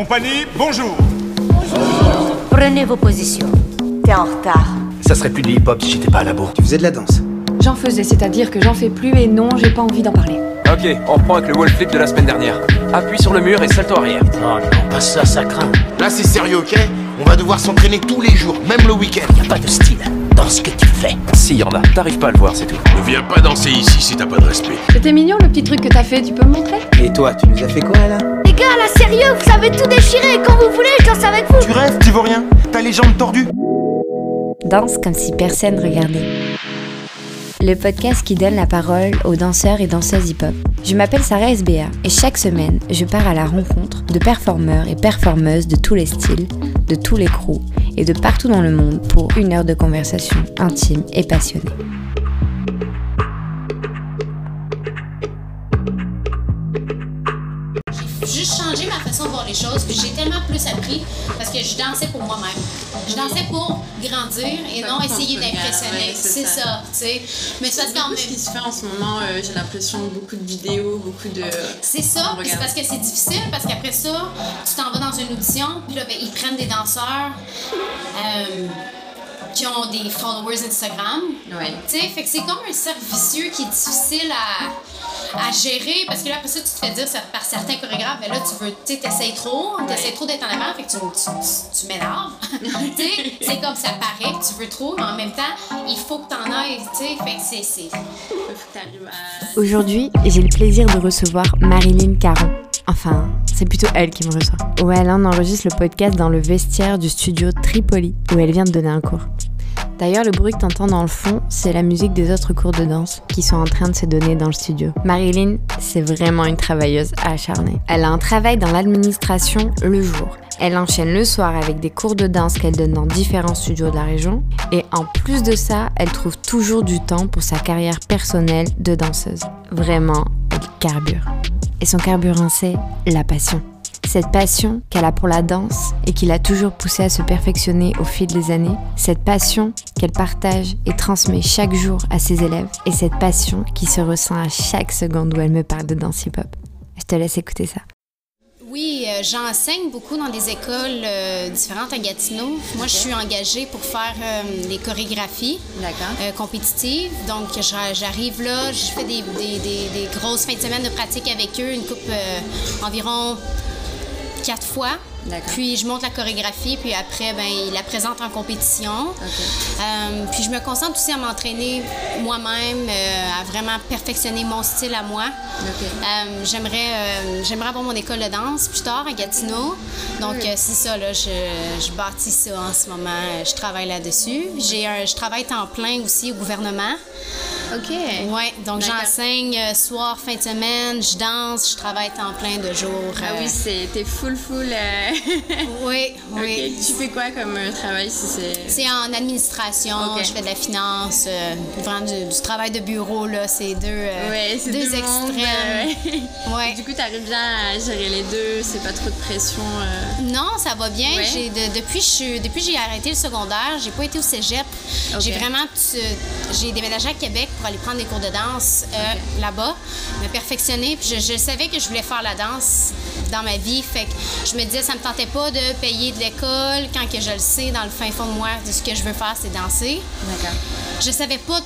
Compagnie, bonjour. Prenez vos positions. T'es en retard. Ça serait plus de hip-hop si j'étais pas à la bourre. Tu faisais de la danse J'en faisais, c'est-à-dire que j'en fais plus et non, j'ai pas envie d'en parler. Ok, on reprend avec le wall flip de la semaine dernière. Appuie sur le mur et salto arrière. Oh non, pas ça, ça craint. Là, c'est sérieux, ok? On va devoir s'entraîner tous les jours, même le week-end. Y a pas de style dans ce que tu fais. Si, y en a. T'arrives pas à le voir, c'est tout. Ne viens pas danser ici si t'as pas de respect. C'était mignon le petit truc que t'as fait, tu peux me montrer? Et toi, tu nous as fait quoi là? Les gars, là, sérieux, vous savez tout déchirer. Quand vous voulez, je danse avec vous. Tu rêves, tu vois rien T'as les jambes tordues Danse comme si personne regardait. Le podcast qui donne la parole aux danseurs et danseuses hip-hop. Je m'appelle Sarah SBA et chaque semaine, je pars à la rencontre de performeurs et performeuses de tous les styles, de tous les crews et de partout dans le monde pour une heure de conversation intime et passionnée. Les choses, puis j'ai tellement plus appris parce que je dansais pour moi-même. Je dansais pour grandir et non essayer d'impressionner. C'est ça, tu sais. Mais ça, c'est quand même. Ce qui se fait en ce moment, euh, j'ai l'impression beaucoup de vidéos, beaucoup de. C'est ça, c'est parce que c'est difficile, parce qu'après ça, tu t'en vas dans une audition, puis là, ben, ils prennent des danseurs. euh, qui ont des followers Instagram. Ouais. Tu sais, fait que c'est comme un cercle vicieux qui est difficile à, à gérer parce que là, après ça, tu te fais dire ça- par certains chorégraphes, ben là, tu veux, tu sais, t'essayes trop, t'essayes trop d'être en avant, fait que tu, tu, tu, tu m'énerves. tu sais, c'est comme ça paraît que tu veux trop, mais en même temps, il faut que t'en ailles, tu sais, fait que c'est. à. Aujourd'hui, j'ai le plaisir de recevoir Marilyn Caron. Enfin, c'est plutôt elle qui me reçoit. Où elle en enregistre le podcast dans le vestiaire du studio Tripoli, où elle vient de donner un cours. D'ailleurs, le bruit que t'entends dans le fond, c'est la musique des autres cours de danse qui sont en train de se donner dans le studio. Marilyn, c'est vraiment une travailleuse acharnée. Elle a un travail dans l'administration le jour. Elle enchaîne le soir avec des cours de danse qu'elle donne dans différents studios de la région. Et en plus de ça, elle trouve toujours du temps pour sa carrière personnelle de danseuse. Vraiment, elle carbure. Et son carburant, c'est la passion. Cette passion qu'elle a pour la danse et qui l'a toujours poussée à se perfectionner au fil des années, cette passion qu'elle partage et transmet chaque jour à ses élèves, et cette passion qui se ressent à chaque seconde où elle me parle de danse hip-hop. Je te laisse écouter ça. Oui, euh, j'enseigne beaucoup dans des écoles euh, différentes à Gatineau. Moi, je suis engagée pour faire euh, les chorégraphies euh, compétitives. Donc, j'arrive là, je fais des, des- des- des grosses fins de semaine de pratique avec eux, une coupe euh, environ quatre fois. Puis je monte la chorégraphie, puis après, ben, ils la présentent en compétition. Euh, puis je me concentre aussi à m'entraîner moi-même, euh, à vraiment perfectionner mon style à moi. Euh, j'aimerais, j'aimerais avoir mon école de danse plus tard à Gatineau. Donc c'est ça, là, je, je bâtis ça en ce moment. Je travaille là-dessus. J'ai un, je travaille temps plein aussi au gouvernement. Ok. Ouais, donc j'enseigne euh, soir, fin de semaine, je danse, je travaille temps plein de jours. Ah euh, oui, c'est t'es full full. euh, oui, oui. Tu fais quoi comme euh, travail si c'est. C'est en administration, je fais de la finance, euh, vraiment du, du travail de bureau, là, c'est deux, euh, Ouais, deux extrêmes. euh, Ouais. Du coup, t'arrives bien à gérer les deux, c'est pas trop de pression. Non, ça va bien. Ouais. J'ai de- depuis j'ai arrêté le secondaire, j'ai pas été au cégep. J'ai vraiment tu- j'ai déménagé à Québec pour aller prendre des cours de danse là-bas, me perfectionner. Puis je, je savais que je voulais faire la danse dans ma vie, fait que je me disais ça me tentait pas de payer de l'école quand que je le sais dans le fin fond de moi de ce que je veux faire c'est danser. D'accord. Je savais pas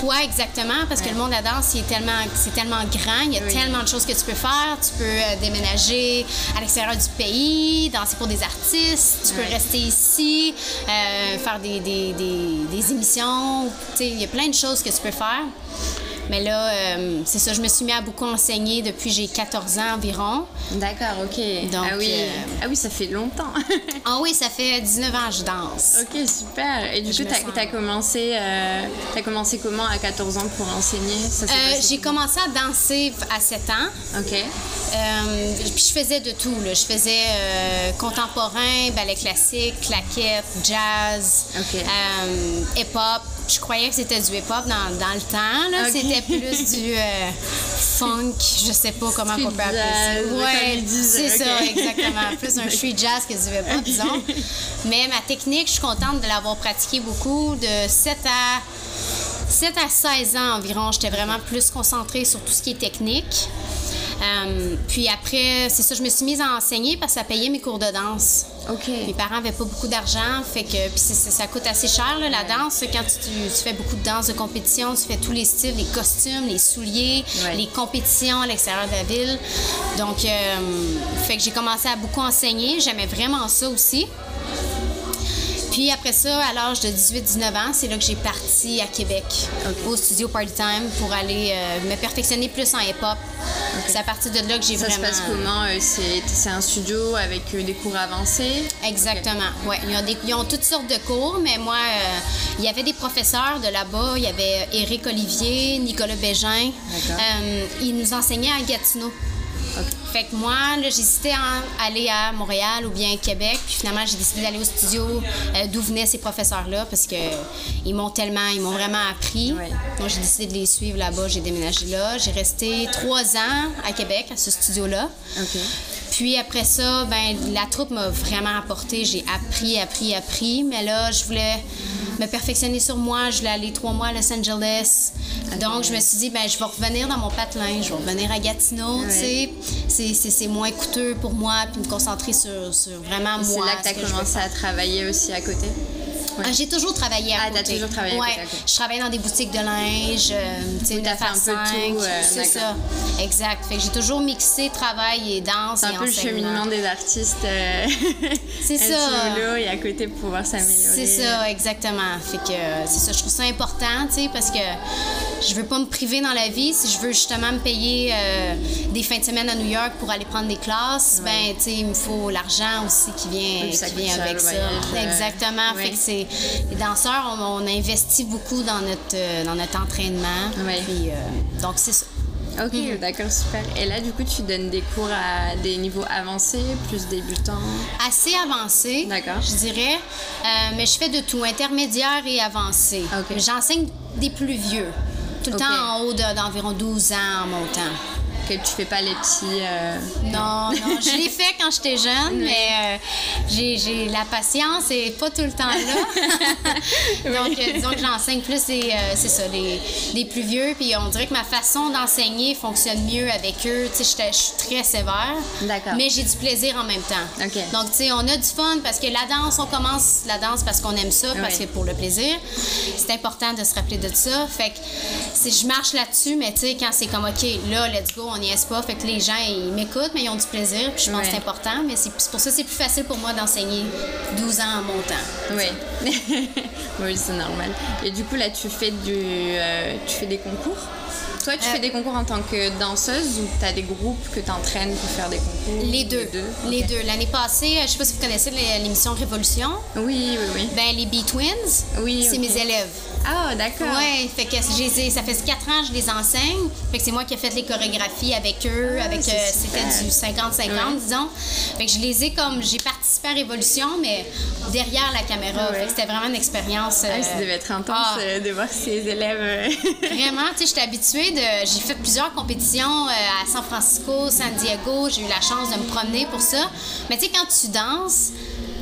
quoi exactement parce que le monde de la danse il est tellement c'est tellement grand, il y a Oui. tellement de choses que tu peux faire, tu peux euh, déménager à l'extérieur du pays, danser pour des artistes, tu Ouais. peux rester ici, euh, faire des, des, des, des émissions, tu sais, il y a plein de choses que tu peux faire. Mais là, euh, c'est ça, je me suis mis à beaucoup enseigner depuis j'ai 14 ans environ. D'accord, ok. Donc, ah, oui. euh, ah oui, ça fait longtemps. Ah oui, ça fait 19 ans que je danse. ok, super. Et du Je coup, sens- as commencé, euh, commencé comment à 14 ans pour enseigner? J'ai commencé à danser à 7 ans. Ok. Puis je faisais de tout. Là. Je faisais contemporain, ballet classique, claquette, jazz, hip-hop. Je croyais que c'était du hip-hop dans, dans le temps. Ok. C'était plus du euh, funk, je sais pas comment on peut appeler ça. Ouais, c'est ça, exactement. Plus un street jazz que du hip-hop, disons. Mais ma technique, je suis contente de l'avoir pratiquée beaucoup. De 7 à 7 à 16 ans environ, j'étais vraiment plus concentrée sur tout ce qui est technique. Euh, puis après, c'est ça, je me suis mise à enseigner parce que ça payait mes cours de danse. Mes parents avaient pas beaucoup d'argent, fait que puis ça coûte assez cher là, la danse. Quand tu, tu fais beaucoup de danse de compétition, tu fais tous les styles, les costumes, les souliers, Ouais. les compétitions à l'extérieur de la ville. Donc, euh, fait que j'ai commencé à beaucoup enseigner. J'aimais vraiment ça aussi. Puis après ça, à l'âge de 18-19 ans, c'est là que j'ai parti à Québec, au studio Party Time, pour aller euh, me perfectionner plus en hip-hop. C'est à partir de là que j'ai Ça vraiment... se passe comment euh, C'est un studio avec euh, des cours avancés? Exactement. Ouais, ils ont, des- ils ont toutes sortes de cours, mais moi, euh, il y avait des professeurs de là-bas. Il y avait Éric Olivier, Nicolas Bégin. Euh, ils nous enseignaient à Gatineau. Fait que moi, j'hésitais à aller à Montréal ou bien à Québec. Puis finalement, j'ai décidé d'aller au studio euh, d'où venaient ces professeurs-là parce que ils m'ont tellement, ils m'ont vraiment appris. Donc, j'ai décidé de les suivre là-bas. J'ai déménagé là. J'ai resté trois ans à Québec, à ce studio-là. Puis après ça, ben la troupe m'a vraiment apporté. J'ai appris, appris, appris. Mais là, je voulais me perfectionner sur moi. Je voulais aller trois mois à Los Angeles. Donc, je me suis dit, ben je vais revenir dans mon patelin. Je vais revenir à Gatineau, tu sais. C'est- moins coûteux pour moi. Puis me concentrer sur, sur vraiment Et C'est moi. là que tu as commencé à travailler aussi à côté? Ouais. Ah, j'ai toujours travaillé à Ah, côté. t'as toujours travaillé à ouais. côté. Je travaillais dans des boutiques de linge, euh, tu sais, Où t'as 9 fait à un peu 5. tout, euh, c'est ça. Exact. Fait que j'ai toujours mixé travail et danse C'est et un peu le cheminement des artistes. euh, C'est ça. et à côté pour pouvoir s'améliorer. C'est ça, exactement. Fait que euh, c'est ça, je trouve ça important, tu sais, parce que je veux pas me priver dans la vie. Si je veux justement me payer euh, des fins de semaine à New York pour aller prendre des classes, ben, tu sais, il me faut l'argent aussi qui vient, Oui, ça qui vient avec ça. voyage, Exactement. Fait que c'est les danseurs, on, on investit beaucoup dans notre euh, dans notre entraînement. Puis euh, donc c'est ça. Ok, Mhm. d'accord, super. Et là, du coup, tu donnes des cours à des niveaux avancés, plus débutants? assez avancé, D'accord. je dirais. Euh, mais je fais de tout, intermédiaire et avancé. J'enseigne des plus vieux, tout le temps en haut de- d'environ 12 ans en montant. Que tu fais pas les petits. euh, Non, non, je l'ai fait quand j'étais jeune, mais euh, j'ai la patience et pas tout le temps là. Donc, euh, disons que j'enseigne plus des, euh, c'est ça, des, des plus vieux, puis on dirait que ma façon d'enseigner fonctionne mieux avec eux. Tu sais, je suis très sévère, D'accord. mais j'ai du plaisir en même temps. Ok. Donc, tu sais, on a du fun parce que la danse, on commence la danse parce qu'on aime ça, parce Ouais. que pour le plaisir. C'est important de se rappeler de ça. Fait que je marche là-dessus, mais tu sais, quand c'est comme, OK, là, let's go, on est pas. Fait que les gens, ils m'écoutent, mais ils ont du plaisir. Puis je pense Ouais. que c'est important. Mais c'est pour ça que c'est plus facile pour moi d'enseigner 12 ans en montant. Oui, oui, c'est normal. Et du coup, là, tu fais du, euh, tu fais des concours? Toi, tu Euh, fais des concours en tant que danseuse ou tu as des groupes que tu entraînes pour faire des concours? Les deux. Les deux. L'année passée, euh, je sais pas si vous connaissez l'é- l'émission Révolution. Oui, oui, oui. Ben, les B-Twins, Oui, c'est mes élèves. Ah, d'accord. Ouais, fait que je les ai- ça fait quatre ans que je les enseigne. Fait que c'est moi qui ai fait les chorégraphies avec eux. Ah, avec euh. C'était du 50-50, Ouais. disons. Fait que je les ai comme. J'ai participé à Révolution, mais derrière la caméra. Ouais. C'était vraiment une expérience. Ah, euh, ça devait être intense ah, de voir ces élèves. Vraiment, tu sais, j'étais habituée de. J'ai fait plusieurs compétitions euh, à San Francisco, San Diego. J'ai eu la chance de me promener pour ça. Mais tu sais, quand tu danses,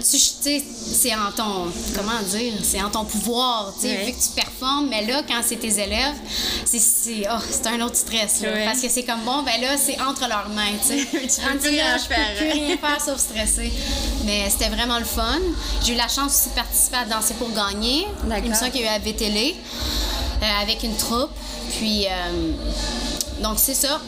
tu c'est en ton. Comment dire? C'est en ton pouvoir, tu sais, Ouais. vu que tu performes. Mais là, quand c'est tes élèves, c'est c'est oh, c'est un autre stress, là. Parce que c'est comme bon, ben là, c'est entre leurs mains, tu sais. Tu peux plus rien peux faire. plus rien faire sauf stresser. Mais c'était vraiment le fun. J'ai eu la chance aussi de participer à Danser pour gagner. D'accord. Émission qu'il y a eu à VTL avec une troupe. Puis, euh, donc c'est ça.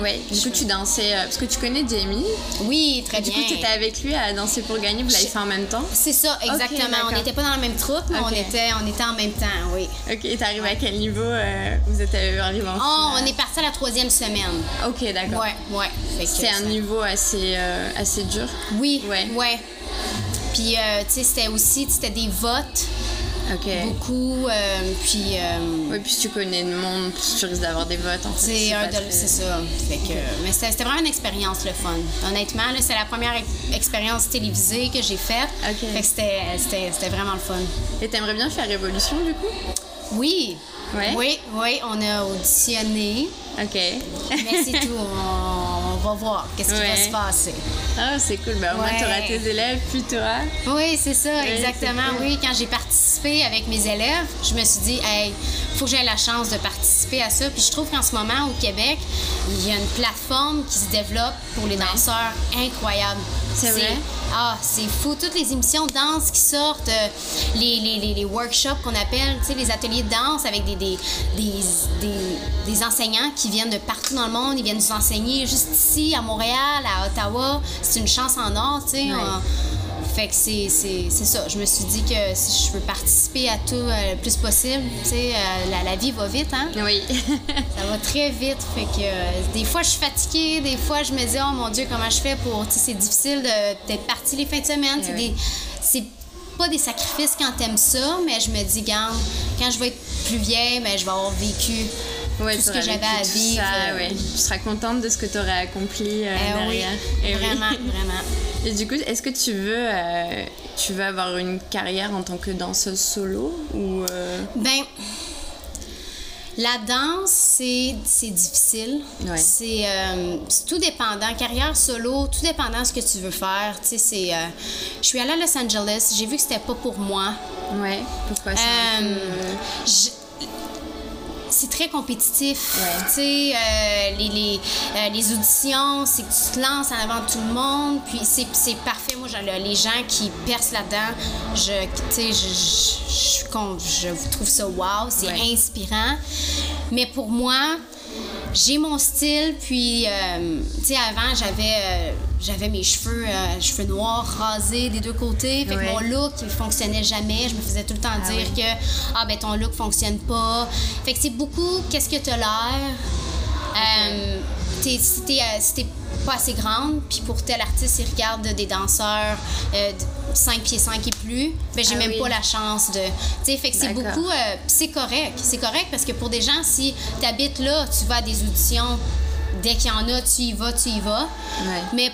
ouais, du coup, tu dansais. euh, parce que tu connais Jamie. Oui, très Du bien. coup, tu étais avec lui à danser pour gagner. Vous l'avez fait en même temps? C'est ça, exactement. on n'était pas dans la même troupe, mais on, était, on était en même temps, oui. Ok, et t'arrives à quel niveau euh, Vous êtes euh, arrivé en Oh, on est parti à la troisième semaine. Ok, d'accord. Ouais, ouais. C'est un ça- niveau assez, euh, assez dur? Oui, Ouais. ouais. Puis, euh, tu sais, c'était aussi, c'était des votes, Beaucoup. euh, puis, euh, Oui, puis tu connais le monde, tu risques d'avoir des votes. En fait, C'est un pas de- très- c'est ça. Fait que, mais c'était vraiment une expérience le fun. Honnêtement, là, c'est la première ex- expérience télévisée que j'ai faite. Fait que c'était- vraiment le fun. Et t'aimerais bien faire Révolution du coup? Oui. Ouais? Oui, oui, on a auditionné. Ok. Mais c'est tout. On, on va voir qu'est-ce qui va se passer. Ah, c'est cool. Ben, au moins, Ouais. t'auras tes élèves, puis toi. Oui, c'est ça, exactement. cool. Oui, quand j'ai participé avec mes élèves, je me suis dit, hey, faut que j'aie la chance de participer à ça. Puis je trouve qu'en ce moment, au Québec, il y a une plateforme qui se développe pour les danseurs incroyable. C'est vrai? Ah, c'est fou. Toutes les émissions de danse qui sortent, euh, les, les, les, les workshops qu'on appelle, tu sais, les ateliers de danse avec des, des, des, des, des enseignants qui viennent de partout dans le monde. Ils viennent nous enseigner juste ici, à Montréal, à Ottawa. C'est une chance en or, tu sais. Ouais. On- fait que c'est, c'est, c'est ça. Je me suis dit que si je veux participer à tout euh, le plus possible, tu sais, euh, la, la vie va vite, hein? Oui. Ça va très vite. Fait que euh, des fois, je suis fatiguée. Des fois, je me dis, oh mon Dieu, comment je fais pour. Tu sais, c'est difficile de- d'être partie les fins de semaine. C'est oui. des- C'est pas des sacrifices quand t'aimes ça, mais je me dis, garde, quand je vais être plus vieille, ben, je vais avoir vécu Ouais, tout ce que j'avais à vivre. ça, ouais. Tu seras contente de ce que tu aurais accompli euh, eh oui, derrière. Eh oui. vraiment, vraiment. Et du coup, est-ce que tu veux, euh, tu veux avoir une carrière en tant que danseuse solo ou euh, Ben, la danse, c'est c'est difficile. Ouais. C'est euh, c'est tout dépendant. Carrière solo, tout dépendant de ce que tu veux faire. Tu sais, c'est. euh, je suis allée à Los Angeles. J'ai vu que c'était pas pour moi. Ouais. Pourquoi Euh, je- c'est très compétitif. Ouais. Tu sais, euh, les, les, euh, les auditions, c'est que tu te lances en avant de tout le monde, puis c'est c'est parfait. Moi, genre, le- les gens qui percent là-dedans, je, tu sais, je, je, trouve ça wow, c'est Ouais. inspirant. Mais pour moi, j'ai mon style, puis, euh, tu sais, avant, j'avais j'avais mes cheveux, euh, cheveux noirs, rasés des deux côtés. Fait Ouais. que mon look, il fonctionnait jamais. Je me faisais tout le temps Ah dire que, ah, ben ton look fonctionne pas. Fait que c'est beaucoup, qu'est-ce que t'as l'air? Euh, t'es- si t'es euh, si t'es pas assez grande, puis pour tel artiste, il regarde des danseurs euh, de 5 pieds 5 et plus, ben j'ai Ah même oui. pas la chance de... Tu sais, fait que c'est D'accord. beaucoup... euh, c'est correct. C'est correct parce que pour des gens, si t'habites là, tu vas à des auditions, dès qu'il y en a, tu y vas, tu y vas. Ouais. Mais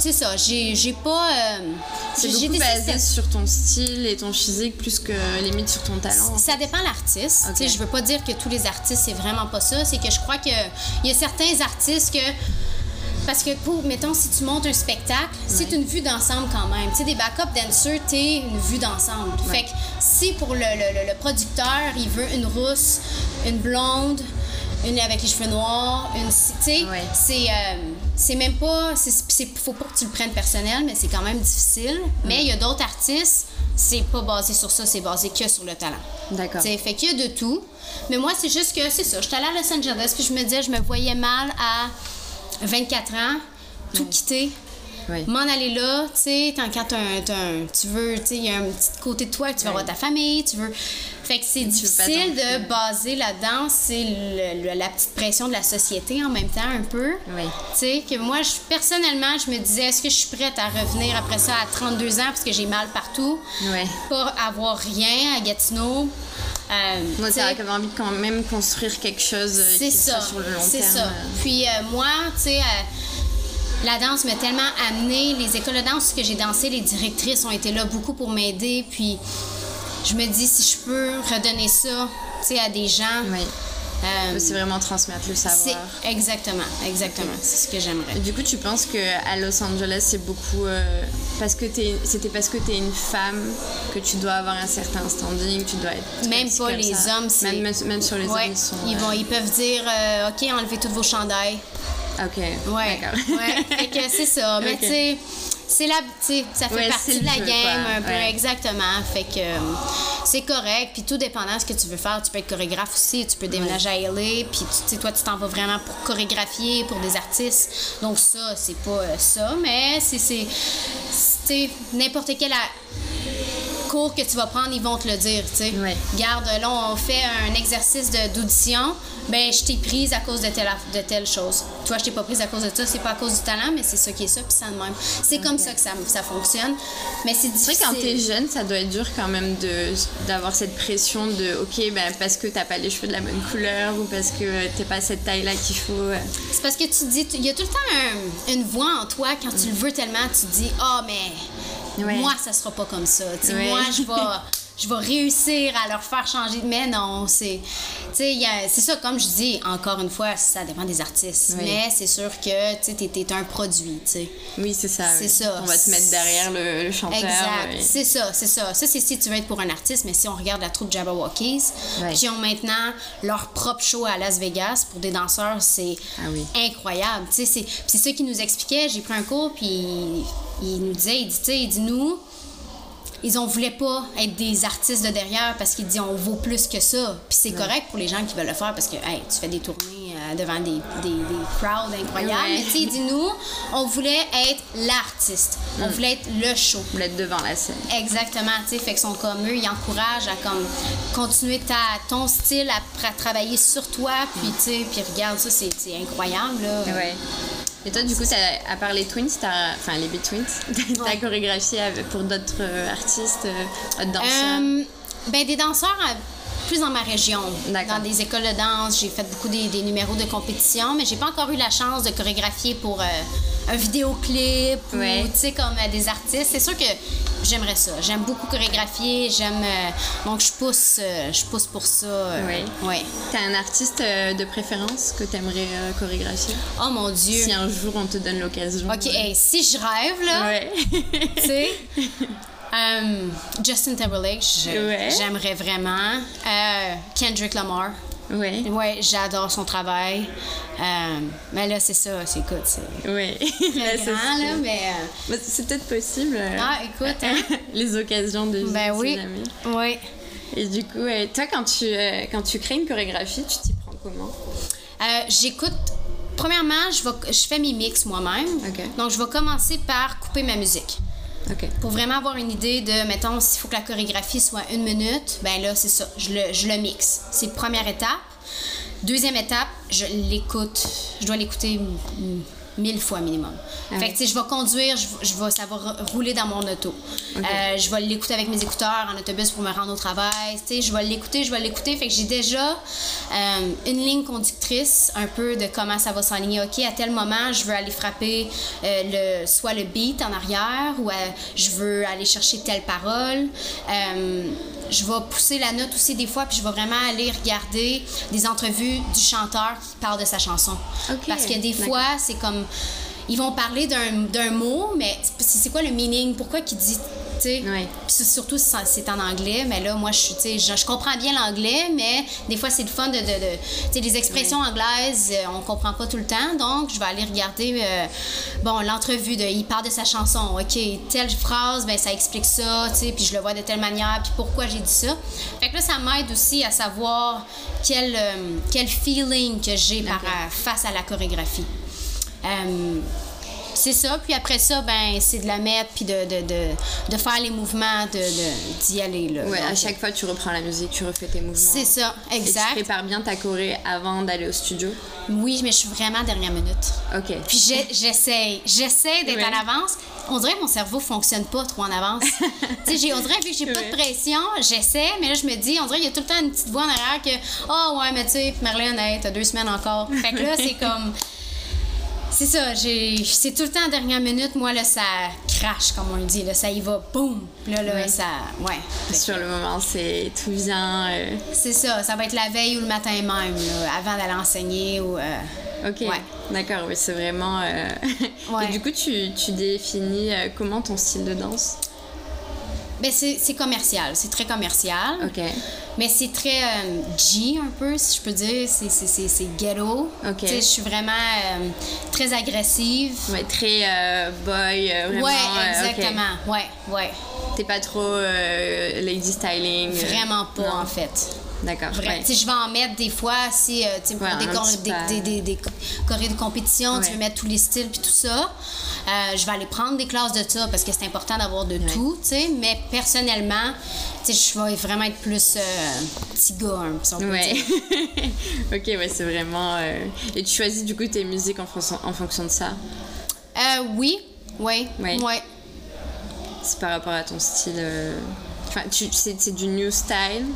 c'est ça, j'ai j'ai pas... euh, C'est beaucoup basé sur ton style et ton physique plus que limite sur ton talent. Ça dépend de l'artiste. Ok. Tu sais, Je veux pas dire que tous les artistes, c'est vraiment pas ça. C'est que je crois qu'il y a certains artistes que. Parce que, pour, mettons, si tu montes un spectacle, c'est une vue d'ensemble quand même. Tu sais, des backup dancers, t'es une vue d'ensemble. Fait que si pour le, le- le- le producteur, il veut une rousse, une blonde, une avec les cheveux noirs, une. Tu sais, Ouais. c'est. euh, c'est même pas. c'est- c'est- faut pas que tu le prennes personnel, mais c'est quand même difficile. Mais il y a d'autres artistes, c'est pas basé sur ça, c'est basé que sur le talent. D'accord. Fait qu'il y a de tout. Mais moi, c'est juste que c'est ça. J'étais allée à Los Angeles, puis je me disais, je me voyais mal à 24 ans, tout quitter. Ouais. M'en aller là, tu sais, quand un- tu veux, tu sais, il y a un petit côté de toi, tu veux voir ta famille, tu veux. Fait que c'est difficile de baser là-dedans, c'est la petite pression de la société en même temps, un peu. Oui. Tu sais, que moi, je, personnellement, je me disais, est-ce que je suis prête à revenir après ça à 32 ans parce que j'ai mal partout? Ouais. Pas avoir rien à Gatineau. Euh, Moi, même envie de quand même construire quelque chose euh, c'est qui ça. soit sur le long C'est terme. ça. euh. Puis euh, moi, tu sais, la danse m'a tellement amené. Les écoles de danse que j'ai dansé, les directrices ont été là beaucoup pour m'aider. Puis je me dis, si je peux redonner ça, à des gens. Oui. euh, C'est vraiment transmettre le savoir. exactement, exactement. C'est ce que j'aimerais. Du coup, tu penses que à Los Angeles, c'est beaucoup euh, parce que t'es, c'était parce que tu es une femme que tu dois avoir un certain standing, tu dois être Même pas les ça. hommes, c'est. même, sur les Ouais, hommes, ils sont. ils, euh, vont, ils peuvent dire, OK, enlevez tous vos chandails. Ok. Ouais, D'accord. ouais. C'est ça. Mais tu sais, c'est la, ça fait Ouais, partie de la jeu, game quoi. un peu, Ouais. exactement. Fait que euh, c'est correct. Puis tout dépendant de ce que tu veux faire, tu peux être chorégraphe aussi. Tu peux déménager à LA. Puis tu sais, toi, tu t'en vas vraiment pour chorégraphier pour des artistes. Donc ça, c'est pas euh, ça. Mais c'est, c'est, n'importe quel cours que tu vas prendre, ils vont te le dire, tu sais. Ouais. Garde, là, on fait un exercice d'audition. Ben, je t'ai prise à cause de telle, de telle chose. Toi, je t'ai pas prise à cause de ça. C'est pas à cause du talent, mais c'est ça qui est ça, puis ça de même. C'est comme ça que ça, ça fonctionne. Mais c'est difficile. vrai quand t'es jeune, ça doit être dur quand même d'avoir cette pression de ok ben parce que t'as pas les cheveux de la bonne couleur ou parce que t'es pas cette taille là qu'il faut. euh. C'est parce que tu dis, il y a tout le temps un- une voix en toi quand tu le veux tellement, tu dis, ah, mais Ouais. moi, ça sera pas comme ça. Ouais. Moi, je vais. je vais réussir à leur faire changer. Mais non, c'est. C'est ça, comme je dis, encore une fois, ça dépend des artistes. Oui. Mais c'est sûr que, tu t'es- t'es un produit. Oui, c'est ça. C'est oui. ça. On va te mettre derrière le, le chanteur. Exact. oui. C'est ça, c'est ça. Ça, c'est si tu veux être pour un artiste, mais si on regarde la troupe Jabberwockies, qui ont maintenant leur propre show à Las Vegas pour des danseurs, c'est Ah incroyable. C'est ça qui nous expliquait. J'ai pris un cours, puis il nous disait, il dit, tu sais, il dit, nous, ils on voulait pas être des artistes de derrière parce qu'il dit on vaut plus que ça. Puis c'est correct pour les gens qui veulent le faire parce que hey, tu fais des tournées euh, devant des, des, des crowds incroyables. Ouais. Mais tu sais, il dit nous, on voulait être l'artiste. On Mm. voulait être le show. Vous êtes devant la scène. Exactement, tu sais, fait que sont comme eux, ils encouragent à comme continuer ta, ton style, à, à travailler sur toi, puis tu sais, puis regarde ça, c'est c'est incroyable là. Ouais. Et toi, du coup, à part les Twins, enfin les Beat Twins, t'as Ouais. chorégraphié avec- pour d'autres euh, artistes, euh, d'autres danseurs? Euh, ben des danseurs euh, plus dans ma région, dans des écoles de danse, j'ai fait beaucoup des, des numéros de compétition, mais j'ai pas encore eu la chance de chorégraphier pour euh, un vidéoclip Ouais. ou tu sais comme euh, des artistes. C'est sûr que j'aimerais ça. J'aime beaucoup chorégraphier, j'aime euh, donc je pousse euh, je pousse pour ça. euh, Ouais. ouais. T'as un artiste de préférence que t'aimerais chorégraphier? Oh mon dieu. Si un jour on te donne l'occasion. OK, hey, si je rêve là, Ouais. tu sais. Justin Timberlake, Ouais. j'aimerais vraiment. Kendrick Lamar. Ouais. Ouais, j'adore son travail. Euh, mais là, c'est ça, c'est écoute, c'est Là, c'est grand, là, mais. euh, C'est peut-être possible. euh, Ah, écoute, hein. les occasions de ben oui. Oui. Et du coup, toi, quand tu, quand tu crées une chorégraphie, tu t'y prends comment? J'écoute. Premièrement, je, vais, je fais mes mix moi-même. Ok. Donc, je vais commencer par couper ma musique. Pour vraiment avoir une idée de, mettons, s'il faut que la chorégraphie soit une minute, ben là, c'est ça. Je le, je le mixe. C'est première étape. Deuxième étape, je l'écoute. Je dois l'écouter mille fois minimum. Ah fait que, tu sais, je vais conduire, je, vais- je vais, ça va rouler dans mon auto. Euh, je vais l'écouter avec mes écouteurs en autobus pour me rendre au travail. Tu sais, je vais l'écouter, je vais l'écouter. Fait que j'ai déjà euh, une ligne conductrice un peu de comment ça va s'enligner. OK, à tel moment, je veux aller frapper euh, le, soit le beat en arrière ou je veux aller chercher telle parole. Je vais pousser la note aussi des fois, puis je vais vraiment aller regarder des entrevues du chanteur qui parle de sa chanson. Parce que des fois, c'est comme. Ils vont parler d'un mot, mais c'est c'est quoi le meaning? Pourquoi qu'il dit. Tu sais? Ouais. Puis c'est- surtout si c'est en anglais, mais là, moi, je suis, je, je comprends bien l'anglais, mais des fois, c'est le fun de. de, de- tu sais, les expressions anglaises, euh, on comprend pas tout le temps, donc je vais aller regarder, euh, bon, l'entrevue de. Il parle de sa chanson, OK, telle phrase, ben ça explique ça, tu sais, puis je le vois de telle manière, puis pourquoi j'ai dit ça. Fait que là, ça m'aide aussi à savoir quel, euh, quel feeling que j'ai face à la chorégraphie. Euh, c'est ça, puis après ça, ben, c'est de la mettre, puis de, de, de, de faire les mouvements, d'y aller. Là. Ouais, à chaque fois, tu reprends la musique, tu refais tes mouvements. C'est ça, Et tu exact. prépares bien ta choré avant d'aller au studio? Oui, mais je suis vraiment dernière minute. Ok. Puis j'essaye, j'essaie d'être Ouais. en avance. On dirait que mon cerveau fonctionne pas trop en avance. tu sais, j'ai- on dirait vu que j'ai pas de pression, j'essaie, mais là je me dis, on dirait qu'il y a tout le temps une petite voix en arrière que, oh ouais, mais tu sais, Marlène, hey, t'as deux semaines encore. Fait que là c'est comme, c'est ça, j'ai, c'est tout le temps en dernière minute, moi là ça crache comme on le dit, là ça y va, boum. Là là Ouais. ça, ouais. Fait que Sur le moment, c'est tout vient. euh, C'est ça, ça va être la veille ou le matin même, là, avant d'aller enseigner ou. euh, Ok, Ouais. d'accord, oui, c'est vraiment. euh, Ouais. Et du coup, tu, tu définis euh, comment ton style de danse? Ben, c'est commercial, c'est très commercial. Ok. Mais c'est très euh, G un peu, si je peux dire. C'est- ghetto. Ok. Je suis vraiment euh, très agressive. Ouais, très euh, boy, vraiment. ouais, exactement. Ouais, ouais. T'es pas trop lady styling Vraiment pas, non. en fait. D'accord. Ouais. Je vais en mettre des fois, si euh, tu pour Ouais, des, un cor- petit des, pas. des, des, des chorés de compétition, Ouais. tu veux mettre tous les styles puis tout ça. Euh, je vais aller prendre des classes de ça parce que c'est important d'avoir de tout, tu sais. Mais personnellement, tu sais, je vais vraiment être plus euh, petit gars, hein, si on peut Ouais. dire. ok, ouais, c'est vraiment. euh, Et tu choisis du coup tes musiques en fonction, en fonction de ça? Euh, oui, oui, ouais. C'est par rapport à ton style. Enfin, c'est du new style?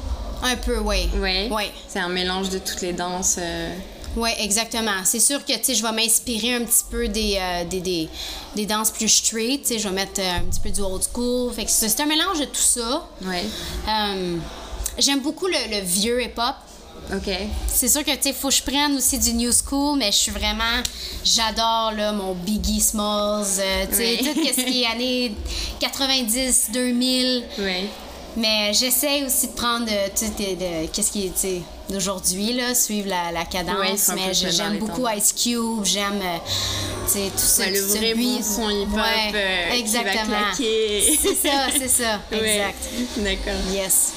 Un peu, oui. Ouais. Ouais. C'est un mélange de toutes les danses. euh, Oui, exactement. C'est sûr que je vais m'inspirer un petit peu des, euh, des, des, des, danses plus street. Je vais mettre euh, un petit peu du old school. Fait que c'est un mélange de tout ça. Ouais. Euh, J'aime beaucoup le, le vieux hip-hop. OK. C'est sûr que, tu sais, faut que je prenne aussi du new school, mais je suis vraiment. J'adore, là, mon Biggie Smalls, euh, tu sais, Oui. tout ce qui est années 90, 2000. Oui. Mais j'essaie aussi de prendre, euh, de, qu'est-ce qui est, d'aujourd'hui, suivre la, la cadence. mais j'aime beaucoup. Ice Cube, j'aime, euh, tout ça. Ouais, le vrai bon son hip-hop Ouais, euh, qui va exactement. claquer. C'est ça, c'est ça, exact. D'accord. Yes.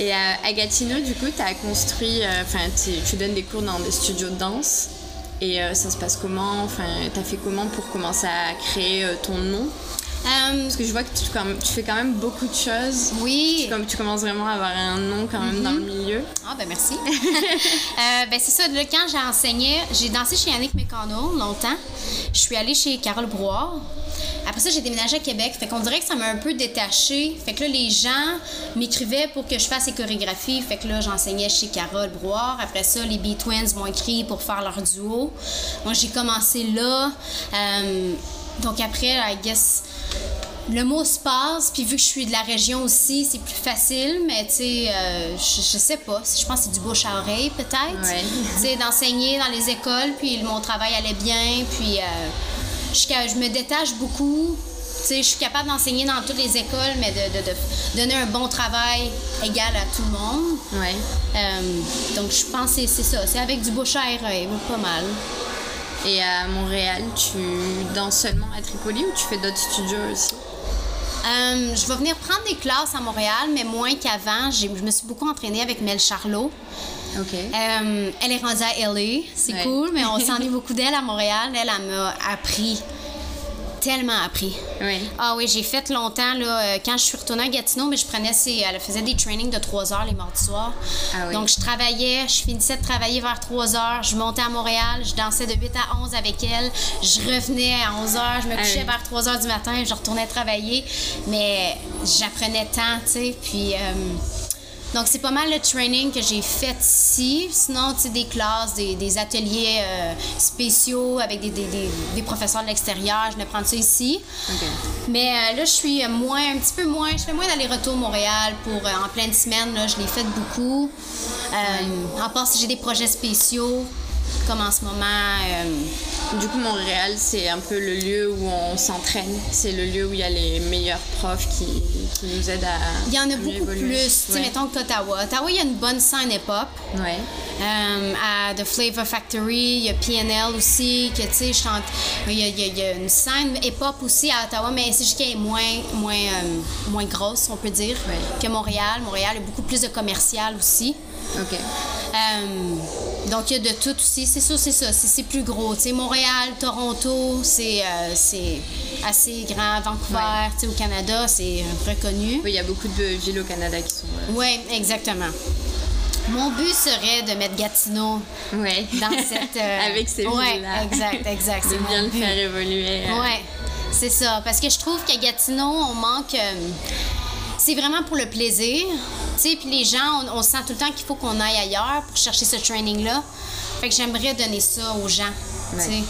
Et à Gatineau, du coup, tu as construit, enfin, tu, tu donnes des cours dans des studios de danse. Et euh, ça se passe comment? Enfin, tu as fait comment pour commencer à créer ton nom? Euh, Parce que je vois que tu, comme- tu fais quand même beaucoup de choses. oui. Comme tu commences vraiment à avoir un nom quand même dans le milieu. Ah, ben merci. Euh, ben c'est ça, là, quand j'ai enseigné, j'ai dansé chez Yannick Mécano longtemps. Je suis allée chez Carole Brouard. Après ça, j'ai déménagé à Québec. Fait qu'on dirait que ça m'a un peu détachée. Fait que là, les gens m'écrivaient pour que je fasse les chorégraphies. Fait que là, j'enseignais chez Carole Brouard. Après ça, les B-Twins m'ont écrit pour faire leur duo. Moi, j'ai commencé là. Euh, donc après, I guess, le mot se passe, puis vu que je suis de la région aussi, c'est plus facile, mais tu sais, euh, je, je sais pas. Je pense que c'est du bouche à oreille, peut-être. Ouais. Tu sais, d'enseigner dans les écoles, puis mon travail allait bien, puis euh, je, me détache beaucoup. Tu sais, je suis capable d'enseigner dans toutes les écoles, mais de, de- de donner un bon travail égal à tout le monde. Ouais. Euh, donc, je pense que c'est- c'est ça. C'est avec du bouche à oreille, pas mal. Et à Montréal, tu danses seulement à Tripoli ou tu fais d'autres studios aussi? Euh, je vais venir prendre des classes à Montréal, mais moins qu'avant. Je me suis beaucoup entraînée avec Mel Charlot. Euh, elle est rendue à LA, c'est Ouais. cool, mais on s'ennuie beaucoup d'elle à Montréal. Elle, elle m'a appris, tellement appris. Oui. Ah oui, j'ai fait longtemps, là, euh, quand je suis retournée à Gatineau, mais je prenais ses, elle faisait des trainings de 3 heures les mardis soirs. Ah oui. Donc, je travaillais, je finissais de travailler vers 3 heures, je montais à Montréal, je dansais de 8 à 11 avec elle, je revenais à 11 heures, je me Ah couchais oui. vers 3 heures du matin, je retournais travailler, mais j'apprenais tant, tu sais, puis... euh, donc, c'est pas mal le training que j'ai fait ici. Sinon, tu sais, des classes, des, des ateliers euh, spéciaux avec des, des, des- des professeurs de l'extérieur. Je vais prendre ça ici. Mais euh, là, je suis euh, moins, un petit peu moins. Je fais moins d'aller-retour Montréal pour euh, en pleine semaine. Là, je l'ai fait beaucoup. Euh, En part, si j'ai des projets spéciaux, comme en ce moment. euh, Du coup, Montréal, c'est un peu le lieu où on s'entraîne. C'est le lieu où il y a les meilleurs profs qui, qui nous aident à. il y en a beaucoup évoluer. plus. Tu sais, Ouais. mettons qu'Ottawa. Ottawa, il y a une bonne scène hip-hop. Ouais. Euh, à The Flavor Factory, il y a PNL aussi, que tu sais, chante. Il y, a, il y a- il y a une scène hip-hop aussi à Ottawa, mais c'est juste qu'elle est moins, moins, euh, moins grosse, on peut dire, Ouais. que Montréal. Montréal, il y a beaucoup plus de commercial aussi. Ok. Euh, donc, il y a de tout aussi. C'est ça, c'est ça. C'est plus gros. Tu sais, Montréal, Toronto, c'est euh, c'est assez grand. Vancouver, tu sais, au Canada, c'est euh, reconnu. Oui, il y a beaucoup de villes au Canada qui sont. euh, Oui, exactement. Mon but serait de mettre Gatineau Ouais. dans cette. euh, Avec ces ouais, villes-là. exact, exact. De C'est bien le faire évoluer. euh. Ouais, c'est ça. Parce que je trouve qu'à Gatineau, on manque. C'est vraiment pour le plaisir. Tu sais, puis les gens, on, on sent tout le temps qu'il faut qu'on aille ailleurs pour chercher ce training-là. Fait que j'aimerais donner ça aux gens. tu sais.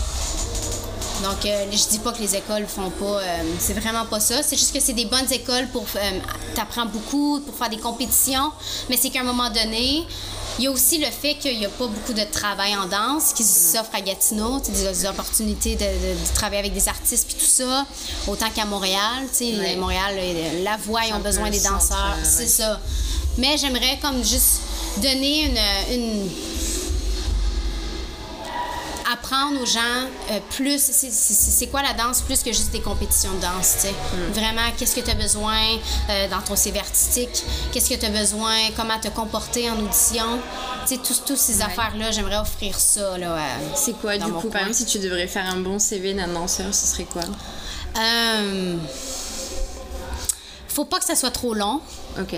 Donc, euh, je dis pas que les écoles font pas. euh, c'est vraiment pas ça. C'est juste que c'est des bonnes écoles pour. Euh, T'apprends beaucoup, pour faire des compétitions. Mais c'est qu'à un moment donné, il y a aussi le fait qu'il n'y a pas beaucoup de travail en danse qui s'offre à Gatineau. Des, des opportunités de, de- de travailler avec des artistes puis tout ça. Autant qu'à Montréal. Ouais. Montréal, euh, la voix, ils ont besoin des danseurs. C'est ouais. ça. Mais j'aimerais comme juste donner une- une apprendre aux gens euh, plus, c'est- quoi la danse plus que juste des compétitions de danse, tu sais? Vraiment, qu'est-ce que tu as besoin euh, dans ton CV artistique, qu'est-ce que tu as besoin, comment te comporter en audition, tu sais, tous tous ces affaires-là, j'aimerais offrir ça, là. euh, C'est quoi, du coup, coin. par exemple, si tu devrais faire un bon CV d'un danseur, ce serait quoi? Euh, faut pas que ça soit trop long. Ok.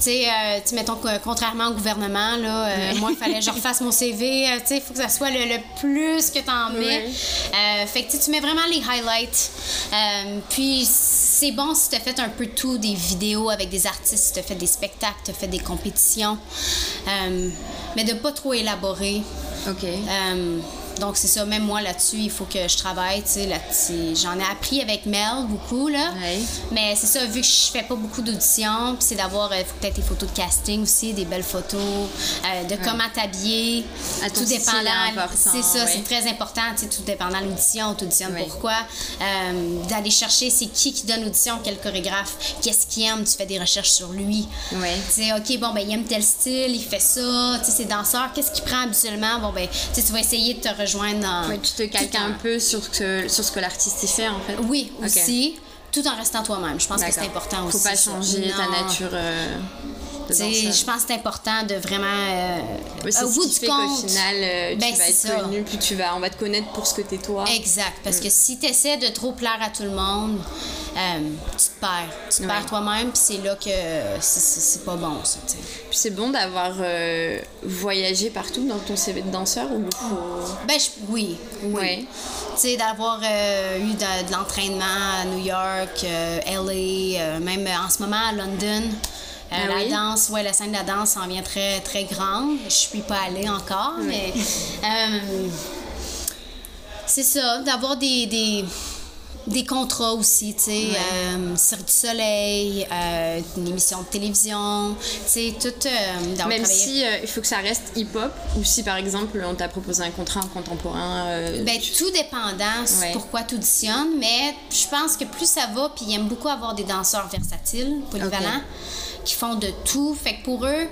Tu sais, euh, mettons contrairement au gouvernement, là, euh, moi, il fallait que je refasse mon CV. euh, tu sais, il faut que ça soit le, le plus que tu en mets. Euh, fait que tu mets vraiment les highlights. Euh, puis, c'est bon si tu as fait un peu tout, des vidéos avec des artistes, si tu as fait des spectacles, tu as fait des compétitions. Mais de pas trop élaborer. OK. Donc, c'est ça, même moi là-dessus, il faut que je travaille. tu sais, là-dessus. J'en ai appris avec Mel beaucoup, là. Mais c'est ça, vu que je fais pas beaucoup d'auditions, c'est d'avoir euh, peut-être des photos de casting aussi, des belles photos, euh, de comment t'habiller, tout dépendant. important, C'est ça, c'est très important, tout dépendant de l'audition, tu auditionnes pourquoi. Euh, D'aller chercher c'est qui qui donne l'audition, quel chorégraphe, qu'est-ce qu'il aime, tu fais des recherches sur lui. Tu sais, OK, bon, ben, il aime tel style, il fait ça, tu sais, c'est danseur, qu'est-ce qu'il prend habituellement? Bon, ben, tu vas essayer de te rejoindre dans. Ouais, tu te calques un peu sur, ce que- sur ce que l'artiste y fait, en fait. Oui, aussi, tout en restant toi-même. Je pense que c'est important aussi. Faut pas ça. changer ta Non. nature euh, je pense que c'est important de vraiment. euh, au ce bout du compte. final, euh, ben, tu vas c'est être ça. connu, puis tu vas, on va te connaître pour ce que t'es toi. Exact. Parce que si tu essaies de trop plaire à tout le monde, euh, tu te perds. Tu te Ouais. perds toi-même, puis c'est là que c'est- pas bon, ça. Puis c'est bon d'avoir euh, voyagé partout dans ton CV de danseur ou faut... Ben, je- oui. oui. Ouais. Tu sais, d'avoir euh, eu de, de l'entraînement à New York, euh, LA, euh, même euh, en ce moment à London. Euh, Ah la oui? danse, ouais, la scène de la danse en vient très, très grande. Je suis pas allée encore, mais euh, c'est ça, d'avoir des, des, des contrats aussi, tu sais, euh, Cirque du Soleil, une émission de télévision, tu sais, tout. Même si il faut que ça reste hip-hop, ou si par exemple on t'a proposé un contrat en contemporain... Ben, tout dépendant pourquoi tu auditionnes, mais je pense que plus ça va, puis ils aiment beaucoup avoir des danseurs versatiles, polyvalents, qui font de tout. Fait que pour eux,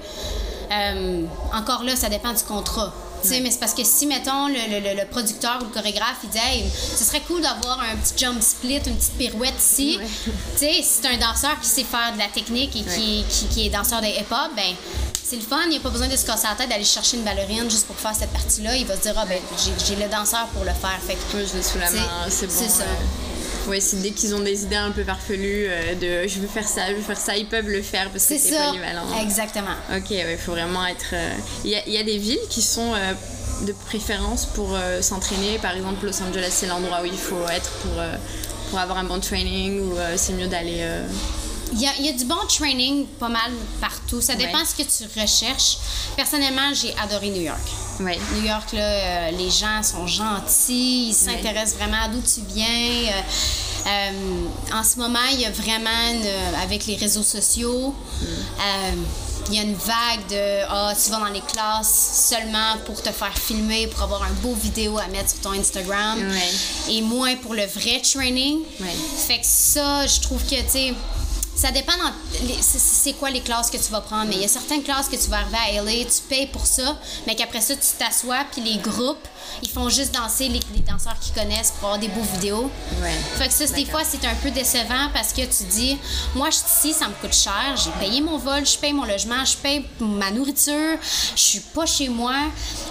euh, encore là, ça dépend du contrat. Tu sais, mais c'est parce que si, mettons, le, le- le- producteur ou le chorégraphe, il dit, hey, ce serait cool d'avoir un petit jump split, une petite pirouette ici. Tu sais, si c'est un danseur qui sait faire de la technique et qui, qui, qui est danseur de hip-hop, ben, c'est le fun, il n'y a pas besoin de se casser la tête d'aller chercher une ballerine juste pour faire cette partie-là. Il va se dire, ah, ben, j'ai- le danseur pour le faire. Fait que, je l'ai sous la main, c'est bon. C'est ça. Ouais. C'est dès qu'ils ont des idées un peu farfelues euh, de je veux faire ça, je veux faire ça, ils peuvent le faire parce que C'est polyvalent. Exactement. Ok, il faut vraiment être. euh, Il y, a, il y a des villes qui sont euh, de préférence pour euh, s'entraîner. Par exemple, Los Angeles, c'est l'endroit où il faut être pour, pour avoir un bon training ou c'est mieux d'aller. Il y, a, il y a du bon training pas mal partout. Ça dépend Ouais. ce que tu recherches. Personnellement, j'ai adoré New York. Ouais. New York, là, euh, les gens sont gentils, ils s'intéressent vraiment à d'où tu viens. Euh, euh, en ce moment, il y a vraiment, une- avec les réseaux sociaux, euh, il y a une vague de Ah, tu vas dans les classes seulement pour te faire filmer, pour avoir un beau vidéo à mettre sur ton Instagram, et moins pour le vrai training. Fait que ça, je trouve que, tu sais, ça dépend c'est- quoi les classes que tu vas prendre. Mais il y a certaines classes que tu vas arriver à LA, tu payes pour ça, mais qu'après ça, tu t'assois, puis les groupes, ils font juste danser les, les danseurs qu'ils connaissent pour avoir des beaux vidéos. Ouais. Fait que ça, des fois, c'est un peu décevant parce que tu dis, moi, je suis ici, ça me coûte cher, j'ai payé mon vol, je paye mon logement, je paye ma nourriture, je suis pas chez moi,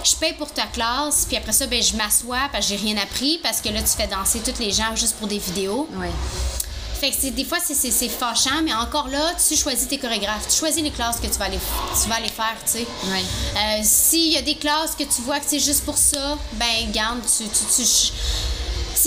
je paye pour ta classe, puis après ça, ben, je m'assois parce que j'ai rien appris parce que là, tu fais danser tous les gens juste pour des vidéos. Ouais. Fait que des fois, c'est, fâchant, mais encore là, tu choisis tes chorégraphes, tu choisis les classes que tu vas aller, tu vas aller faire, tu sais. Ouais. Euh, S'il y a des classes que tu vois que c'est juste pour ça, ben, garde, tu. tu, tu-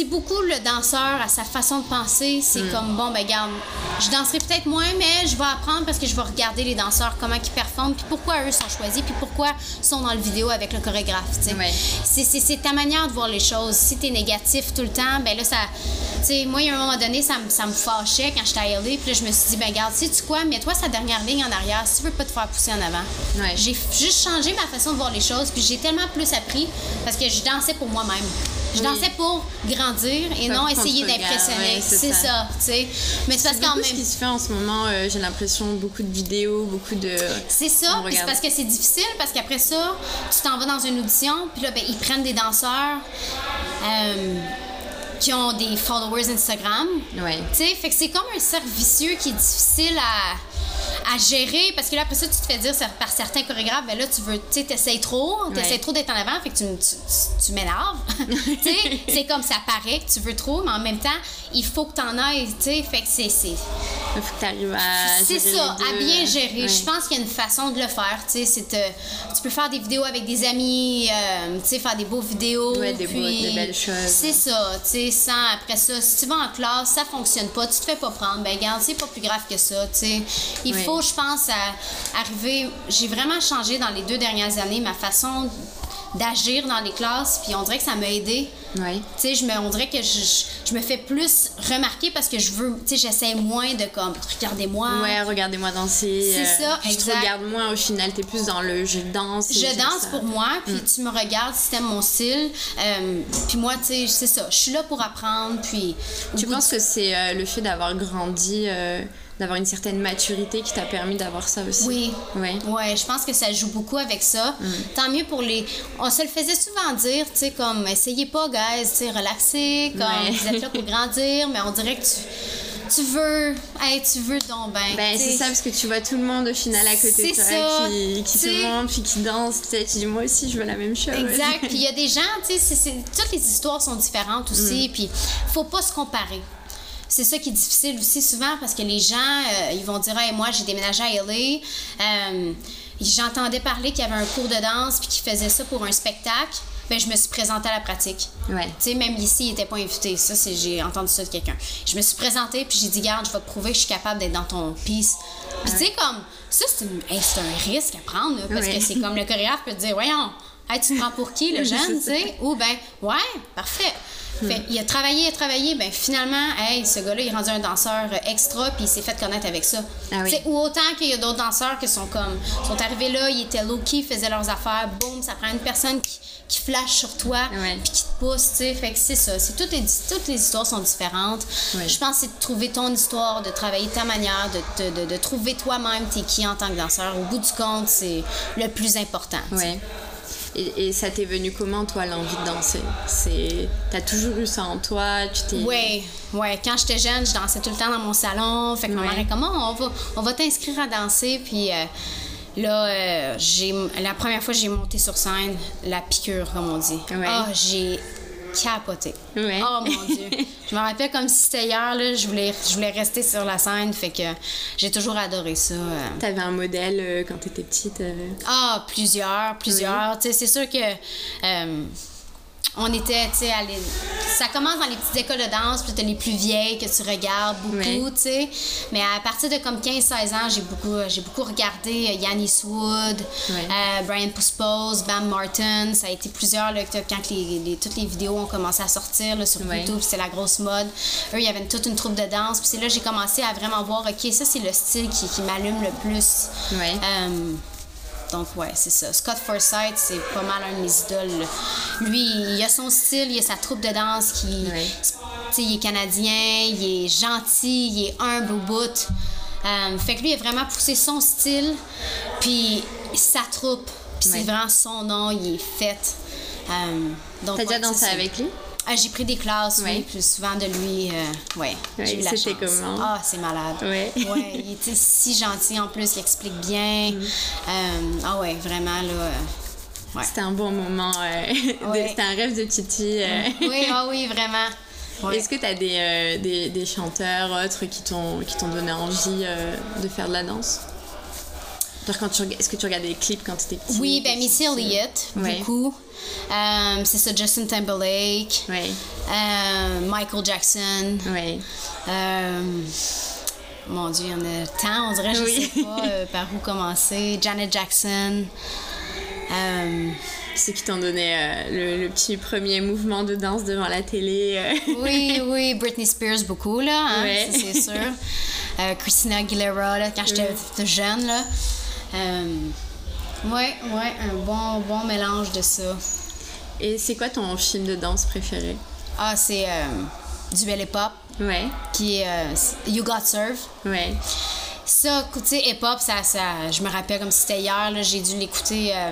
c'est beaucoup le danseur à sa façon de penser. C'est comme, bon, ben, garde, je danserai peut-être moins, mais je vais apprendre parce que je vais regarder les danseurs, comment ils performent, puis pourquoi eux sont choisis, puis pourquoi ils sont dans le vidéo avec le chorégraphe, tu. Ouais. C'est, ta manière de voir les choses. Si t'es négatif tout le temps, ben là, ça. Tu sais, moi, il y a un moment donné, ça, me- ça me fâchait quand j'étais à LA, puis là, je me suis dit, ben, garde, sais-tu quoi, mets-toi sa dernière ligne en arrière si tu veux pas te faire pousser en avant. Ouais. J'ai juste changé ma façon de voir les choses, puis j'ai tellement plus appris parce que je dansais pour moi-même. Je dansais pour grandir et non essayer d'impressionner. ouais, c'est ça. ça, tu sais. Mais c'est parce qu'en même ce qui se fait en ce moment, euh, j'ai l'impression, beaucoup de vidéos, beaucoup de. C'est ça, c'est parce que c'est difficile, parce qu'après ça, tu t'en vas dans une audition, puis là, ben, ils prennent des danseurs euh, qui ont des followers Instagram. Ouais. Tu sais, fait que c'est comme un cercle vicieux qui est difficile à, à gérer, parce que là, après ça, tu te fais dire par certains chorégraphes, ben là, tu veux, tu sais, t'essayes trop, t'essayes Ouais. trop d'être en avant, fait que tu, tu, tu- tu m'énerves. tu sais, c'est comme ça paraît que tu veux trop, mais en même temps, il faut que t'en ailles, tu sais, fait que c'est... c'est- Il faut que à. c'est ça, à bien gérer. Ouais. Je pense qu'il y a une façon de le faire. Tu sais, c'est te- tu peux faire des vidéos avec des amis, euh, tu sais, faire des beaux vidéos. Ouais, des beaux- puis des belles choses. C'est ça, tu sais, sans après ça. Si tu vas en classe, ça fonctionne pas, tu te fais pas prendre, ben regarde, c'est pas plus grave que ça, tu sais. Il Ouais. Faut, je pense, à- arriver. J'ai vraiment changé dans les deux dernières années ma façon d'agir dans les classes, puis on dirait que ça m'a aidé. Ouais. Tu sais, je me, on dirait que je, me fais plus remarquer parce que je veux, tu sais, j'essaie moins de comme, regardez-moi. Ouais, regardez-moi danser. C'est euh, ça, Je te exact. regarde moins au final, t'es plus dans le je danse. Je danse ça. pour moi, puis Mm. tu me regardes si t'aimes mon style. Euh, puis moi, tu sais, c'est ça. Je suis là pour apprendre, puis... Tu penses que c'est euh, le fait d'avoir grandi, d'avoir une certaine maturité qui t'a permis d'avoir ça aussi Oui. Ouais. Ouais, je pense que ça joue beaucoup avec ça. Mm. Tant mieux pour les. On se le faisait souvent dire, tu sais, comme, essayez pas, guys, tu sais, relaxez, comme, Ouais. vous êtes là pour grandir, mais on dirait que tu. Tu veux, hey, tu veux donc ben. Ben, c'est ça, parce que tu vois tout le monde au final à côté de toi ça. qui, se montre, puis qui danse. Tu dis, moi aussi, je veux la même chose. Exact. Puis il y a des gens, tu sais, toutes les histoires sont différentes aussi. Mm. Puis faut pas se comparer. C'est ça qui est difficile aussi souvent parce que les gens, euh, ils vont dire, hey, moi, j'ai déménagé à LA. Euh, J'entendais parler qu'il y avait un cours de danse puis qu'il faisait ça pour un spectacle. Ben, je me suis présentée à la pratique. Ouais. Tu sais, même ici, il était pas invité. Ça, j'ai entendu ça de quelqu'un. Je me suis présentée puis j'ai dit, garde, je vais te prouver que je suis capable d'être dans ton piece. Puis tu sais, comme, ça, c'est hey, un risque à prendre, là, parce Ouais. que c'est comme le chorégraphe peut te dire, voyons, hey, tu te prends pour qui, le jeune, tu sais? Ou ben, ouais, parfait. Fait, il a travaillé, il a travaillé, ben finalement, hey, ce gars-là, il est rendu un danseur euh, extra, puis il s'est fait connaître avec ça. Ah oui. Ou autant qu'il y a d'autres danseurs qui sont comme, sont arrivés là, ils étaient low-key, ils faisaient leurs affaires, boum, ça prend une personne qui, qui flash sur toi, Ouais. puis qui te pousse, tu sais. Fait que c'est ça. C'est toutes les, toutes les histoires sont différentes. Ouais. Je pense que c'est de trouver ton histoire, de travailler ta manière, de, de, de trouver toi-même t'es qui en tant que danseur. Au bout du compte, c'est le plus important. Ouais. Et, et ça t'est venu comment, toi, l'envie de danser? C'est T'as toujours eu ça en toi Tu t'es. Ouais, ouais. Quand j'étais jeune, je dansais tout le temps dans mon salon. Fait que ma Ouais. mère est comme, Oh, on va, on va t'inscrire à danser. Puis euh, là, euh, j'ai, la première fois que j'ai monté sur scène, la piqûre, comme on dit. Ouais. Ah, j'ai capoté. Ouais. Oh mon Dieu. je me rappelle comme si c'était hier, là, je voulais, je voulais rester sur la scène. Fait que j'ai toujours adoré ça. euh. T'avais un modèle euh, quand t'étais petite euh, Ah, plusieurs, plusieurs. Tu sais, c'est sûr que euh, on était, tu sais, ça commence dans les petites écoles de danse, puis t'as les plus vieilles que tu regardes beaucoup, tu sais. Mais à partir de comme 15-16 ans, j'ai beaucoup, j'ai beaucoup regardé euh, Yanis Wood, euh, Brian Puspose, Bam Martin. Ça a été plusieurs, là, quand les, les- toutes les vidéos ont commencé à sortir là, sur. YouTube, c'était la grosse mode. Eux, il y avait toute une troupe de danse. Puis c'est là que j'ai commencé à vraiment voir, OK, ça, c'est le style qui, qui m'allume le plus. Euh, donc, ouais, c'est ça. Scott Forsythe, c'est pas mal un de mes idoles. Lui, il a son style, il a sa troupe de danse qui. Sais, il est canadien, il est gentil, il est humble au bout. Euh, fait que lui, il a vraiment poussé son style, puis sa troupe. Puis c'est vraiment son nom, il est fait. Euh, donc, T'as déjà dansé avec lui? Ah, j'ai pris des classes, Ouais. oui, plus souvent de lui. euh, ouais, Ouais, j'ai eu la c'était chance. comment? Ah, c'est malade. Ouais. Ouais, il était si gentil en plus, il explique bien. Mm. Euh, ah ouais, vraiment, là. euh, ouais. C'était un bon moment. euh, Ouais. C'était un rêve de petite fille. euh. Oui, ah oui, vraiment. Ouais. Est-ce que tu as des, des, des chanteurs autres qui t'ont qui t'ont donné envie de faire de la danse Genre quand tu reg- Est-ce que tu regardais des clips quand tu étais petite Oui, ben Missy Elliott, Ouais. beaucoup. Euh, c'est ça, Justin Timberlake. Ouais, Euh, Michael Jackson. ouais. Euh, mon Dieu, il y en a tant, on dirait, je Oui. sais pas euh, par où commencer. Janet Jackson. Ceux qui t'ont donné euh, le, le petit premier mouvement de danse devant la télé. euh. oui, oui, Britney Spears beaucoup, là, hein, Ouais. c'est sûr. Euh, Christina Aguilera, là, quand j'étais jeune, là. Euh, ouais, ouais, un bon, bon mélange de ça. Et c'est quoi ton film de danse préféré? Ah, c'est euh, du bel hip-hop, Ouais, qui est euh, You Got Serve. ouais. Ça, tu sais, hip-hop, ça, ça, je me rappelle comme si c'était hier, là, j'ai dû l'écouter euh,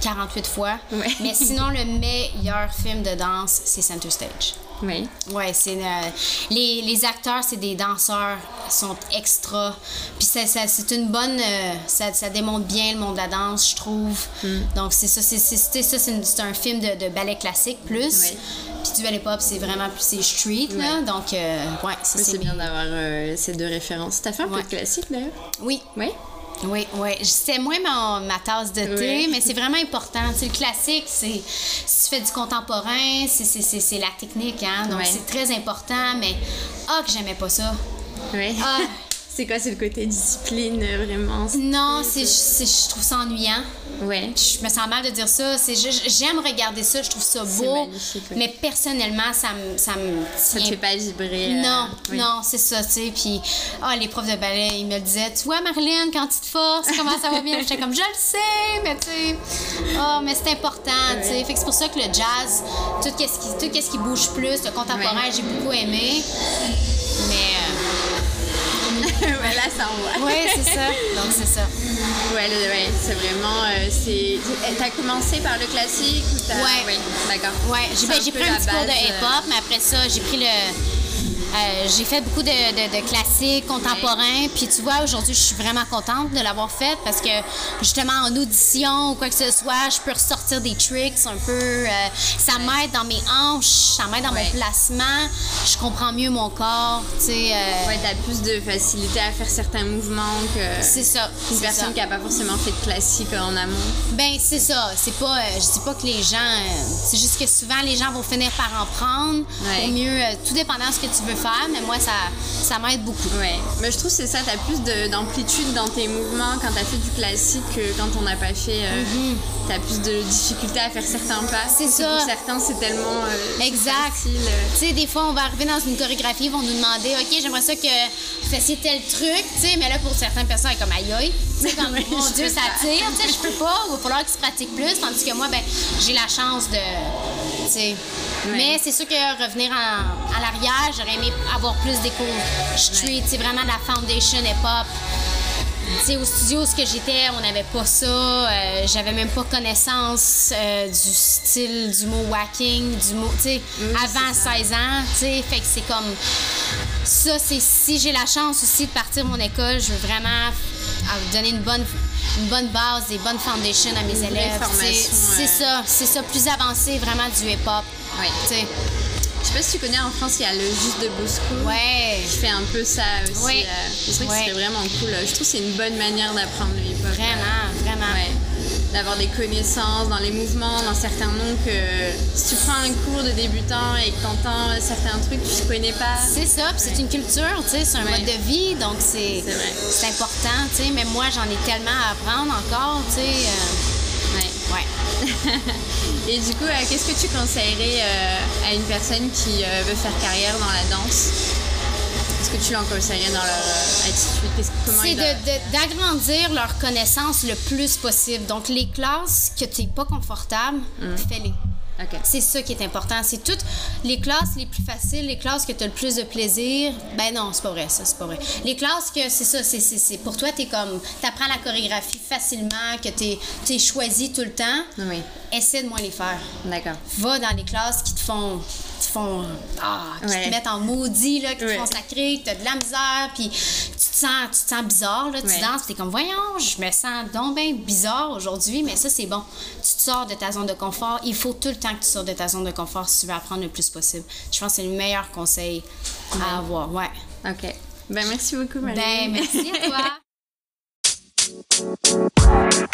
48 fois. Ouais. Mais sinon, le meilleur film de danse, c'est Center Stage. Ouais. Ouais, c'est euh, les, les acteurs, c'est des danseurs, sont extra. Puis ça, ça- c'est une bonne, euh, ça, ça démontre bien le monde de la danse, je trouve. Mm. Donc c'est ça, c'est ça, c'est un film de, de ballet classique plus. Ouais. Puis du ballet pop, c'est vraiment plus c'est street là. Ouais. Donc euh, ouais, c'est bien d'avoir euh, ces deux références. T'as fait un Ouais. peu de classique d'ailleurs? Oui, Ouais. Oui, oui. C'était moins ma tasse de thé, Oui. mais c'est vraiment important. Tu sais, le classique, c'est si tu fais du contemporain, c'est- c'est c'est- c'est la technique, hein. Donc c'est très important, mais ah que j'aimais pas ça. Ouais. Ah, C'est quoi, c'est le côté discipline, euh, vraiment? Non, c'est, c'est- je trouve ça ennuyant. Ouais. Je me sens mal de dire ça. C'est j'aime regarder ça, je trouve ça beau. ouais. Mais personnellement, ça me, ça me Ça te fait pas vibrer? euh, Non, oui. non, c'est ça, tu sais. Puis, ah, les profs de ballet, ils me le disaient, tu vois, Marilyn, quand tu te forces, comment ça va bien? J'étais comme, je le sais, mais tu sais, ah, mais c'est important, tu sais. Fait que c'est pour ça que le jazz, tout ce qui, tout qu'est-ce qui bouge plus, le contemporain, Ouais. j'ai beaucoup aimé. Ouais, là, ça envoie. euh, ouais, c'est ça. Donc, c'est ça. Ouais, ouais, c'est vraiment. euh, c'est... T'as commencé par le classique ou t'as. Ouais. Oui, d'accord. Ouais, j'ai ben, un pris un la petit cours de euh, hip-hop, mais après ça, j'ai pris le. Euh, j'ai fait beaucoup de, de- de classiques contemporains, puis tu vois, aujourd'hui, je suis vraiment contente de l'avoir fait parce que justement en audition ou quoi que ce soit, je peux ressortir des tricks un peu. euh, ça m'aide dans mes hanches, ça m'aide dans Ouais. mon placement, je comprends mieux mon corps, tu sais. euh, Ouais, t'as plus de facilité à faire certains mouvements que. C'est ça. Une personne ça. qui a pas forcément fait de classique en amont. Ben c'est ça, c'est pas je dis pas que les gens c'est juste que souvent les gens vont finir par en prendre pour mieux tout dépendant de ce que tu veux faire, mais moi ça ça m'aide beaucoup. Ouais, mais je trouve que c'est ça, t'as plus de- d'amplitude dans tes mouvements quand t'as fait du classique que quand on n'a pas fait. euh, T'as plus de difficulté à faire certains pas. C'est ça. Pour certains, c'est tellement. euh, Exact. facile, euh. Tu sais, des fois, on va arriver dans une chorégraphie, ils vont nous demander, OK, j'aimerais ça que vous fassiez tel truc, tu sais, mais là, pour certaines personnes, comme aïe aïe. Tu sais, comme, mon Dieu, ça tire, tu sais, je peux pas, il va falloir qu'ils se pratiquent plus, tandis que moi, ben, j'ai la chance de. Tu sais. Mais c'est sûr que revenir en- à l'arrière, j'aurais aimé avoir plus des cours street, c'est vraiment de la foundation hip-hop. Au studio, ce que j'étais, on n'avait pas ça. euh, J'avais même pas connaissance euh, du style, du mot whacking, du mot, tu sais, avant 16 ans, tu sais. Fait que c'est comme. Ça, c'est si j'ai la chance aussi de partir de mon école, je veux vraiment euh, donner une bonne, une bonne base, des bonnes foundations à mes Une élèves. C'est ça, c'est ça, plus avancé vraiment du hip-hop. Ouais. Tu sais. Je sais pas si tu connais en France, il y a le Juste de Bosco. Ouais. Qui fait un peu ça aussi. Ouais. euh, c'est vrai que Ouais. c'est vraiment cool. Je trouve que c'est une bonne manière d'apprendre le hip-hop. Vraiment, vraiment. Ouais. D'avoir des connaissances dans les mouvements, dans certains noms que si tu prends un cours de débutant et que t'entends certains trucs que tu connais pas. C'est ça, puis c'est une culture, tu sais, c'est un mode de vie, donc c'est c'est important, tu sais. Mais moi, j'en ai tellement à apprendre encore, tu sais. euh, Ouais. Et du coup, euh, qu'est-ce que tu conseillerais euh, à une personne qui euh, veut faire carrière dans la danse? Est-ce que tu leur conseillerais dans leur attitude? C'est d'agrandir leur connaissance le plus possible. Donc, les classes que tu n'es pas confortable, fais-les. C'est ça qui est important. C'est toutes les classes les plus faciles, les classes que tu as le plus de plaisir. Ben non, c'est pas vrai, ça, c'est pas vrai. Les classes que c'est ça, c'est, c'est, c'est- pour toi, tu comme. Tu apprends la chorégraphie facilement, que tu es choisi tout le temps. Oui. Essaie de moins les faire. D'accord. Va dans les classes qui te font. Qui te font. Ah, qui Ouais. te mettent en maudit, là, qui Ouais. te font sacré, que tu as de la misère, puis tu te sens, tu te sens bizarre, là, tu Ouais. danses, tu es comme, voyons, je me sens donc bien bizarre aujourd'hui, mais ça, c'est bon. Tu te sors de ta zone de confort. Il faut tout le temps que tu sors de ta zone de confort si tu veux apprendre le plus possible. Je pense que c'est le meilleur conseil à avoir. Ouais. Ok. Ben merci beaucoup, Marie. Ben, merci à toi.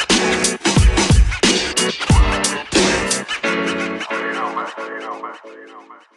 so you know, man.